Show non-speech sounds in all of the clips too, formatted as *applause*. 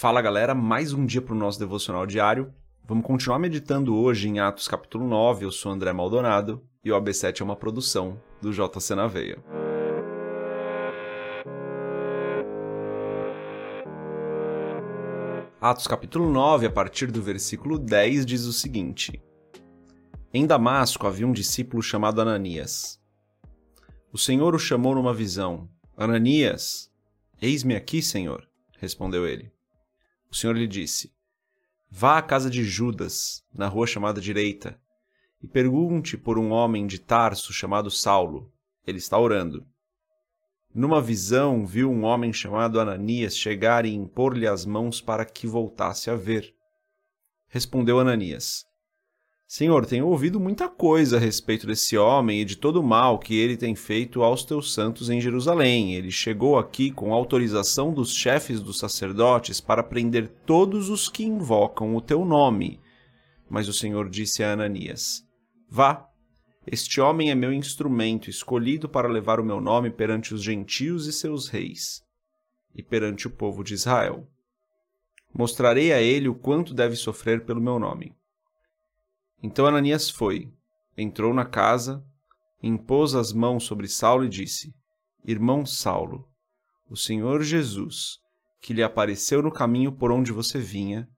Fala galera, mais um dia para o nosso devocional diário. Vamos continuar meditando hoje em Atos capítulo 9. Eu sou André Maldonado e o AB7 é uma produção do JC na Veia. Atos capítulo 9, a partir do versículo 10, diz o seguinte: Em Damasco havia um discípulo chamado Ananias. O Senhor o chamou numa visão: Ananias, eis-me aqui, Senhor, respondeu ele. O Senhor lhe disse: Vá à casa de Judas, na rua chamada Direita, e pergunte por um homem de Tarso chamado Saulo. Ele está orando. Numa visão, viu um homem chamado Ananias chegar e impor-lhe as mãos para que voltasse a ver. Respondeu Ananias: Senhor, tenho ouvido muita coisa a respeito desse homem e de todo o mal que ele tem feito aos teus santos em Jerusalém. Ele chegou aqui com autorização dos chefes dos sacerdotes para prender todos os que invocam o teu nome. Mas o Senhor disse a Ananias: Vá, este homem é meu instrumento, escolhido para levar o meu nome perante os gentios e seus reis, e perante o povo de Israel. Mostrarei a ele o quanto deve sofrer pelo meu nome. Então Ananias foi, entrou na casa, impôs as mãos sobre Saulo e disse: Irmão Saulo, o Senhor Jesus, que lhe apareceu no caminho por onde você vinha,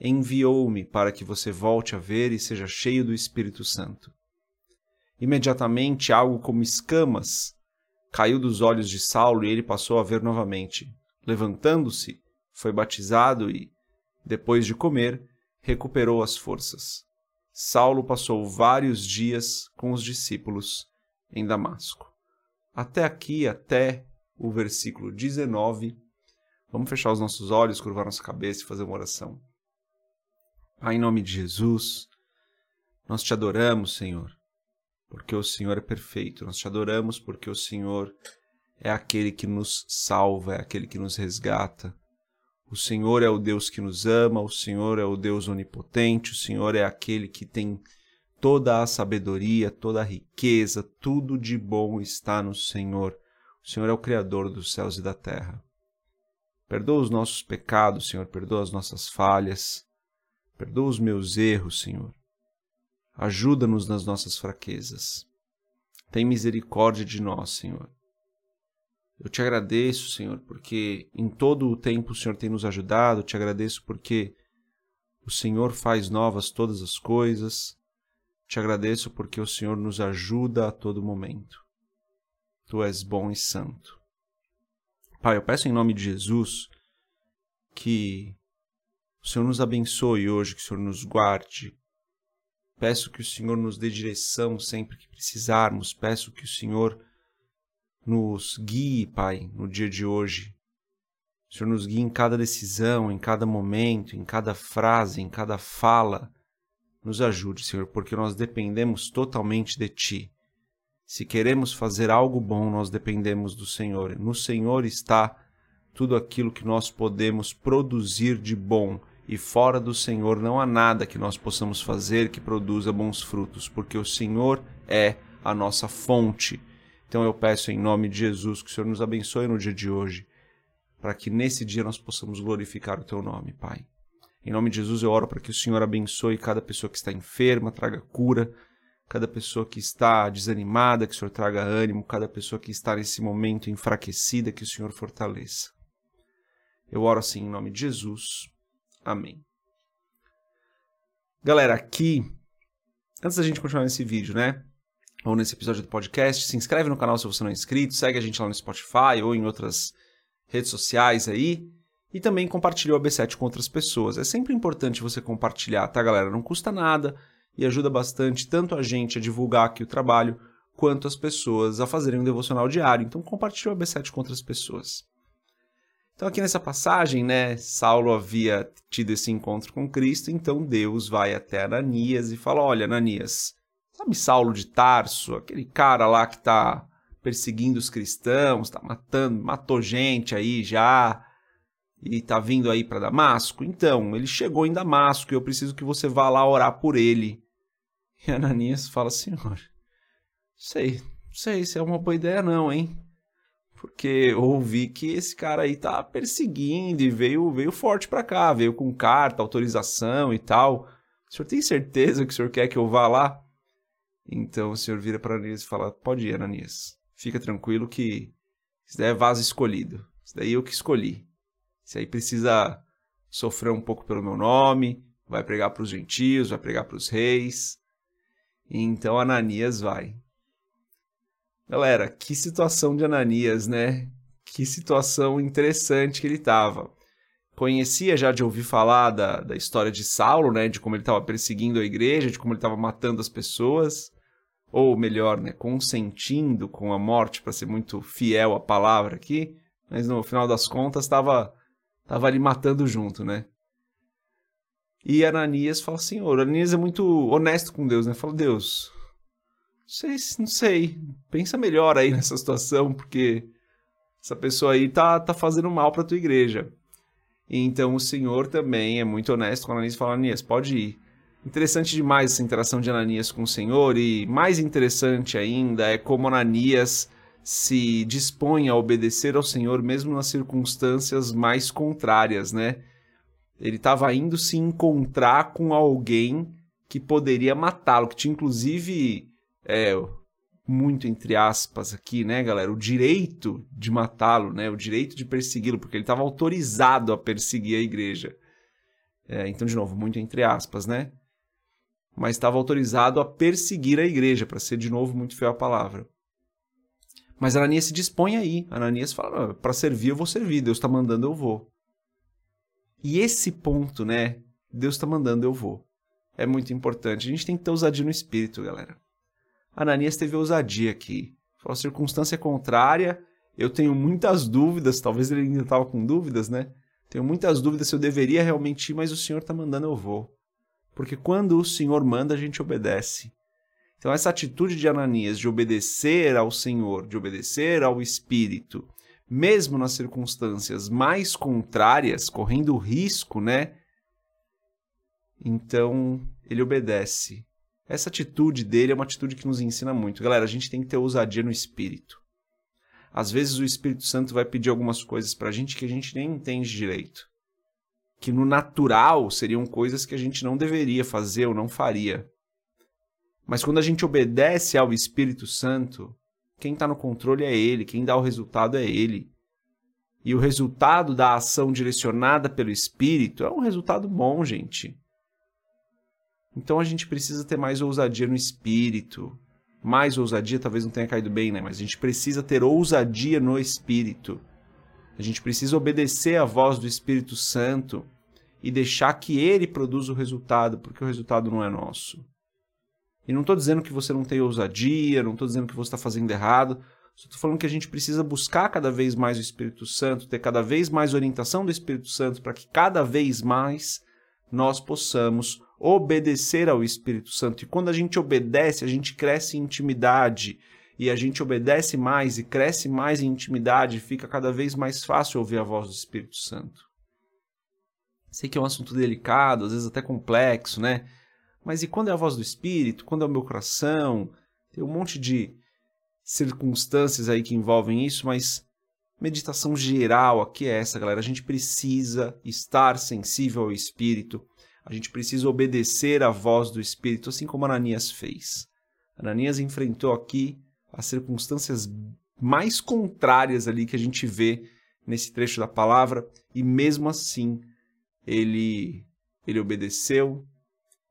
enviou-me para que você volte a ver e seja cheio do Espírito Santo. Imediatamente algo como escamas caiu dos olhos de Saulo e ele passou a ver novamente. Levantando-se, foi batizado e, depois de comer, recuperou as forças. Saulo passou vários dias com os discípulos em Damasco. Até aqui, até o versículo 19. Vamos fechar os nossos olhos, curvar nossa cabeça e fazer uma oração. Pai, em nome de Jesus, nós te adoramos, Senhor porque o Senhor é perfeito. Nós te adoramos porque o Senhor é aquele que nos salva, é aquele que nos resgata. O Senhor é o Deus que nos ama, o Senhor é o Deus onipotente, o Senhor é aquele que tem toda a sabedoria, toda a riqueza, tudo de bom está no Senhor. O Senhor é o Criador dos céus e da terra. Perdoa os nossos pecados, Senhor, perdoa as nossas falhas, perdoa os meus erros, Senhor. Ajuda-nos nas nossas fraquezas. Tem misericórdia de nós, Senhor. Eu te agradeço, Senhor, porque em todo o tempo o Senhor tem nos ajudado. Eu te agradeço porque o Senhor faz novas todas as coisas. Te agradeço porque o Senhor nos ajuda a todo momento. Tu és bom e santo. Pai, eu peço em nome de Jesus que o Senhor nos abençoe hoje, que o Senhor nos guarde, Peço que o Senhor nos dê direção sempre que precisarmos. Peço que o Senhor nos guie, Pai, no dia de hoje. O Senhor nos guie em cada decisão, em cada momento, em cada frase, em cada fala. Nos ajude, Senhor, porque nós dependemos totalmente de Ti. Se queremos fazer algo bom, nós dependemos do Senhor. No Senhor está tudo aquilo que nós podemos produzir de bom e fora do Senhor não há nada que nós possamos fazer que produza bons frutos, porque o Senhor é a nossa fonte. Então eu peço em nome de Jesus que o Senhor nos abençoe no dia de hoje, para que nesse dia nós possamos glorificar o teu nome, Pai. Em nome de Jesus eu oro para que o Senhor abençoe cada pessoa que está enferma, traga cura, cada pessoa que está desanimada, que o Senhor traga ânimo, cada pessoa que está nesse momento enfraquecida, que o Senhor fortaleça. Eu oro assim em nome de Jesus. Amém. Galera, aqui, antes da gente continuar nesse vídeo, né? Ou nesse episódio do podcast, se inscreve no canal se você não é inscrito, segue a gente lá no Spotify ou em outras redes sociais aí. E também compartilha o AB7 com outras pessoas. É sempre importante você compartilhar, tá, galera? Não custa nada e ajuda bastante tanto a gente a divulgar aqui o trabalho, quanto as pessoas a fazerem um devocional diário. Então compartilha o AB7 com outras pessoas. Então, aqui nessa passagem, né, Saulo havia tido esse encontro com Cristo, então Deus vai até Ananias e fala: Olha, Ananias, sabe Saulo de Tarso, aquele cara lá que está perseguindo os cristãos, está matando, matou gente aí já e está vindo aí para Damasco? Então, ele chegou em Damasco e eu preciso que você vá lá orar por ele. E Ananias fala: Senhor, sei, sei se é uma boa ideia, não, hein? porque eu ouvi que esse cara aí tá perseguindo e veio, veio forte para cá, veio com carta, autorização e tal. O senhor tem certeza que o senhor quer que eu vá lá? Então o senhor vira para Ananias e fala: Pode ir, Ananias. Fica tranquilo que isso daí é vaso escolhido. Isso daí eu que escolhi. Isso aí precisa sofrer um pouco pelo meu nome, vai pregar para os gentios, vai pregar para os reis. Então Ananias vai. Galera, que situação de Ananias, né? Que situação interessante que ele estava. Conhecia já de ouvir falar da, da história de Saulo, né? De como ele estava perseguindo a igreja, de como ele estava matando as pessoas. Ou melhor, né? Consentindo com a morte, para ser muito fiel à palavra aqui. Mas no final das contas estava tava ali matando junto, né? E Ananias fala, Senhor, Ananias é muito honesto com Deus, né? Fala, Deus, não sei, não sei. Pensa melhor aí *laughs* nessa situação, porque essa pessoa aí tá, tá fazendo mal pra tua igreja. Então o Senhor também é muito honesto com Ananias e fala: Ananias, pode ir. Interessante demais essa interação de Ananias com o Senhor, e mais interessante ainda é como Ananias se dispõe a obedecer ao Senhor mesmo nas circunstâncias mais contrárias, né? Ele estava indo se encontrar com alguém que poderia matá-lo, que tinha inclusive é, muito entre aspas aqui, né, galera, o direito de matá-lo, né, o direito de persegui-lo, porque ele estava autorizado a perseguir a igreja. É, então, de novo, muito entre aspas, né? Mas estava autorizado a perseguir a igreja, para ser de novo muito fiel à palavra. Mas Ananias se dispõe aí. Ananias fala: para servir eu vou servir, Deus está mandando eu vou. E esse ponto, né? Deus está mandando eu vou. É muito importante. A gente tem que ter ousadia no espírito, galera. Ananias teve ousadia aqui. Foi uma circunstância contrária. Eu tenho muitas dúvidas, talvez ele ainda estava com dúvidas, né? Tenho muitas dúvidas se eu deveria realmente ir, mas o Senhor está mandando, eu vou. Porque quando o Senhor manda, a gente obedece. Então, essa atitude de Ananias de obedecer ao Senhor, de obedecer ao Espírito, mesmo nas circunstâncias mais contrárias, correndo risco, né? Então, ele obedece. Essa atitude dele é uma atitude que nos ensina muito. Galera, a gente tem que ter ousadia no espírito. Às vezes o Espírito Santo vai pedir algumas coisas pra gente que a gente nem entende direito. Que no natural seriam coisas que a gente não deveria fazer ou não faria. Mas quando a gente obedece ao Espírito Santo, quem está no controle é Ele, quem dá o resultado é Ele. E o resultado da ação direcionada pelo Espírito é um resultado bom, gente. Então a gente precisa ter mais ousadia no espírito. Mais ousadia talvez não tenha caído bem, né? Mas a gente precisa ter ousadia no espírito. A gente precisa obedecer à voz do Espírito Santo e deixar que ele produza o resultado, porque o resultado não é nosso. E não estou dizendo que você não tem ousadia, não estou dizendo que você está fazendo errado, só estou falando que a gente precisa buscar cada vez mais o Espírito Santo, ter cada vez mais orientação do Espírito Santo, para que cada vez mais nós possamos obedecer ao Espírito Santo. E quando a gente obedece, a gente cresce em intimidade. E a gente obedece mais e cresce mais em intimidade, fica cada vez mais fácil ouvir a voz do Espírito Santo. Sei que é um assunto delicado, às vezes até complexo, né? Mas e quando é a voz do Espírito? Quando é o meu coração? Tem um monte de circunstâncias aí que envolvem isso, mas meditação geral aqui é essa, galera. A gente precisa estar sensível ao Espírito a gente precisa obedecer à voz do Espírito, assim como Ananias fez. Ananias enfrentou aqui as circunstâncias mais contrárias ali que a gente vê nesse trecho da palavra, e mesmo assim ele ele obedeceu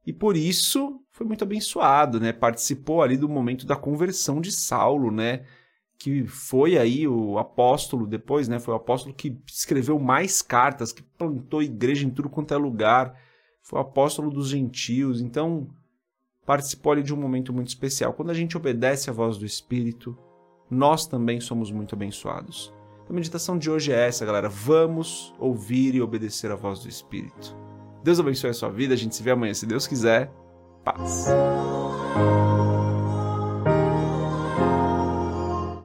e por isso foi muito abençoado, né? Participou ali do momento da conversão de Saulo, né? Que foi aí o apóstolo depois, né? Foi o apóstolo que escreveu mais cartas, que plantou igreja em tudo quanto é lugar foi apóstolo dos gentios, então participou de um momento muito especial. Quando a gente obedece à voz do Espírito, nós também somos muito abençoados. A meditação de hoje é essa, galera. Vamos ouvir e obedecer à voz do Espírito. Deus abençoe a sua vida. A gente se vê amanhã, se Deus quiser. Paz.